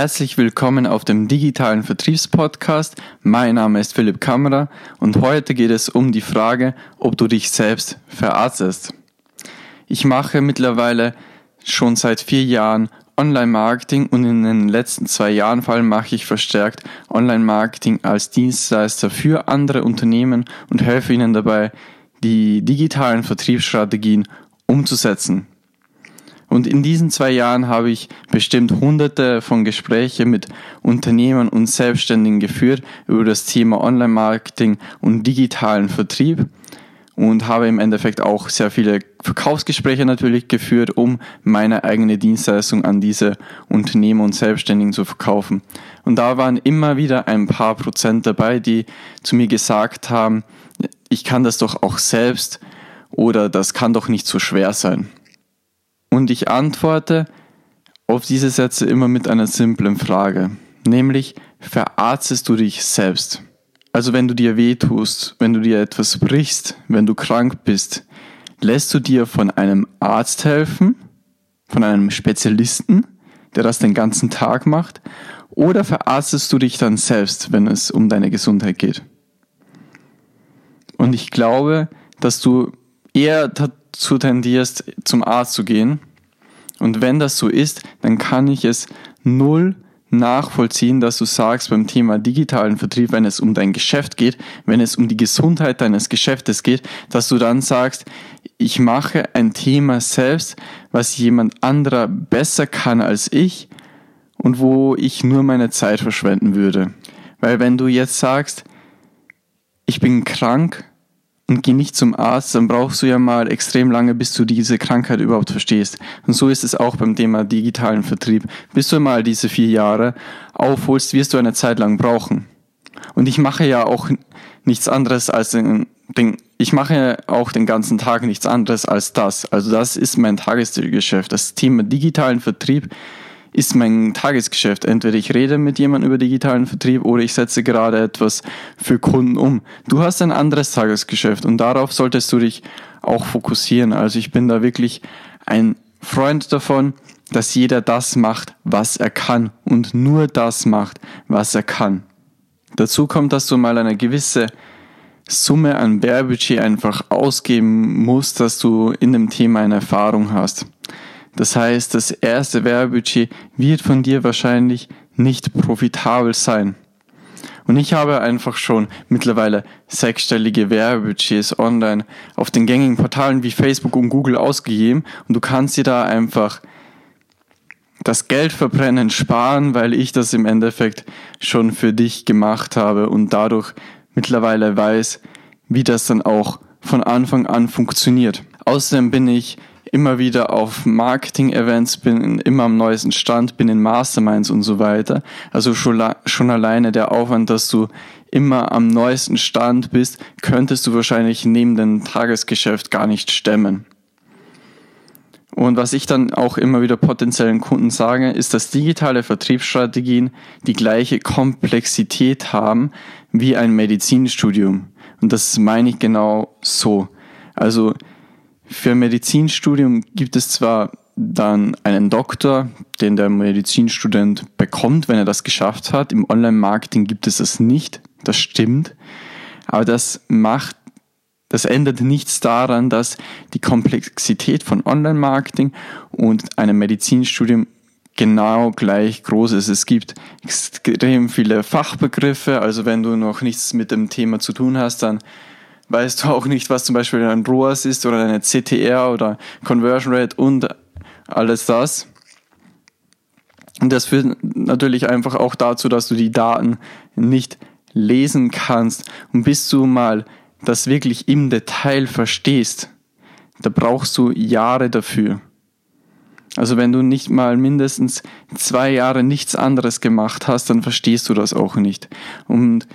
Herzlich willkommen auf dem digitalen Vertriebspodcast. Mein Name ist Philipp Kammerer und heute geht es um die Frage, ob du dich selbst verarztest. Ich mache mittlerweile schon seit vier Jahren Online-Marketing und in den letzten zwei Jahren vor allem mache ich verstärkt Online-Marketing als Dienstleister für andere Unternehmen und helfe ihnen dabei, die digitalen Vertriebsstrategien umzusetzen. Und in diesen zwei Jahren habe ich bestimmt hunderte von Gesprächen mit Unternehmern und Selbstständigen geführt über das Thema Online-Marketing und digitalen Vertrieb und habe im Endeffekt auch sehr viele Verkaufsgespräche natürlich geführt, um meine eigene Dienstleistung an diese Unternehmer und Selbstständigen zu verkaufen. Und da waren immer wieder ein paar Prozent dabei, die zu mir gesagt haben, ich kann das doch auch selbst oder das kann doch nicht so schwer sein. Und ich antworte auf diese Sätze immer mit einer simplen Frage, nämlich verarztest du dich selbst? Also wenn du dir weh tust, wenn du dir etwas brichst, wenn du krank bist, lässt du dir von einem Arzt helfen, von einem Spezialisten, der das den ganzen Tag macht, oder verarztest du dich dann selbst, wenn es um deine Gesundheit geht? Und ich glaube, dass du eher dazu tendierst, zum Arzt zu gehen. Und wenn das so ist, dann kann ich es null nachvollziehen, dass du sagst beim Thema digitalen Vertrieb, wenn es um dein Geschäft geht, wenn es um die Gesundheit deines Geschäftes geht, dass du dann sagst, ich mache ein Thema selbst, was jemand anderer besser kann als ich und wo ich nur meine Zeit verschwenden würde. Weil wenn du jetzt sagst, ich bin krank und geh nicht zum Arzt, dann brauchst du ja mal extrem lange, bis du diese Krankheit überhaupt verstehst. Und so ist es auch beim Thema digitalen Vertrieb. Bis du mal diese vier Jahre aufholst, wirst du eine Zeit lang brauchen. Und ich mache ja auch nichts anderes als den, den ich mache auch den ganzen Tag nichts anderes als das. Also das ist mein Tagesgeschäft. Das Thema digitalen Vertrieb ist mein Tagesgeschäft. Entweder ich rede mit jemandem über digitalen Vertrieb oder ich setze gerade etwas für Kunden um. Du hast ein anderes Tagesgeschäft und darauf solltest du dich auch fokussieren. Also ich bin da wirklich ein Freund davon, dass jeder das macht, was er kann und nur das macht, was er kann. Dazu kommt, dass du mal eine gewisse Summe an Werbebudget einfach ausgeben musst, dass du in dem Thema eine Erfahrung hast. Das heißt, das erste Werbebudget wird von dir wahrscheinlich nicht profitabel sein. Und ich habe einfach schon mittlerweile sechsstellige Werbebudgets online auf den gängigen Portalen wie Facebook und Google ausgegeben und du kannst dir da einfach das Geld verbrennen sparen, weil ich das im Endeffekt schon für dich gemacht habe und dadurch mittlerweile weiß, wie das dann auch von Anfang an funktioniert. Außerdem bin ich immer wieder auf Marketing-Events, bin immer am neuesten Stand, bin in Masterminds und so weiter. Also schon, schon alleine der Aufwand, dass du immer am neuesten Stand bist, könntest du wahrscheinlich neben dem Tagesgeschäft gar nicht stemmen. Und was ich dann auch immer wieder potenziellen Kunden sage, ist, dass digitale Vertriebsstrategien die gleiche Komplexität haben wie ein Medizinstudium. Und das meine ich genau so. Also für Medizinstudium gibt es zwar dann einen Doktor, den der Medizinstudent bekommt, wenn er das geschafft hat. Im Online-Marketing gibt es das nicht. Das stimmt. Aber das macht, das ändert nichts daran, dass die Komplexität von Online-Marketing und einem Medizinstudium genau gleich groß ist. Es gibt extrem viele Fachbegriffe. Also wenn du noch nichts mit dem Thema zu tun hast, dann weißt du auch nicht, was zum Beispiel ein ROAS ist oder eine CTR oder Conversion Rate und alles das. Und das führt natürlich einfach auch dazu, dass du die Daten nicht lesen kannst. Und bis du mal das wirklich im Detail verstehst, da brauchst du Jahre dafür. Also wenn du nicht mal mindestens zwei Jahre nichts anderes gemacht hast, dann verstehst du das auch nicht. Und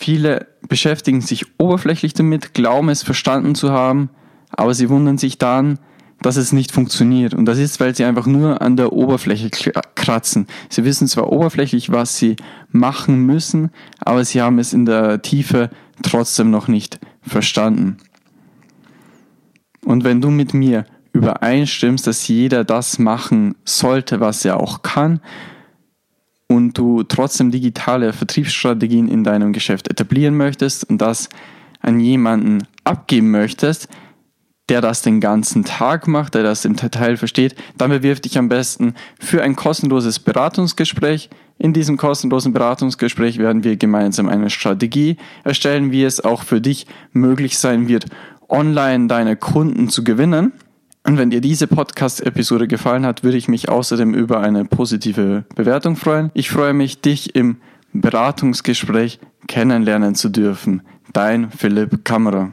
Viele beschäftigen sich oberflächlich damit, glauben es verstanden zu haben, aber sie wundern sich dann, dass es nicht funktioniert. Und das ist, weil sie einfach nur an der Oberfläche kratzen. Sie wissen zwar oberflächlich, was sie machen müssen, aber sie haben es in der Tiefe trotzdem noch nicht verstanden. Und wenn du mit mir übereinstimmst, dass jeder das machen sollte, was er auch kann, und du trotzdem digitale Vertriebsstrategien in deinem Geschäft etablieren möchtest und das an jemanden abgeben möchtest, der das den ganzen Tag macht, der das im Detail versteht, dann bewirf dich am besten für ein kostenloses Beratungsgespräch. In diesem kostenlosen Beratungsgespräch werden wir gemeinsam eine Strategie erstellen, wie es auch für dich möglich sein wird, online deine Kunden zu gewinnen. Und wenn dir diese Podcast-Episode gefallen hat, würde ich mich außerdem über eine positive Bewertung freuen. Ich freue mich, dich im Beratungsgespräch kennenlernen zu dürfen. Dein Philipp Kammerer.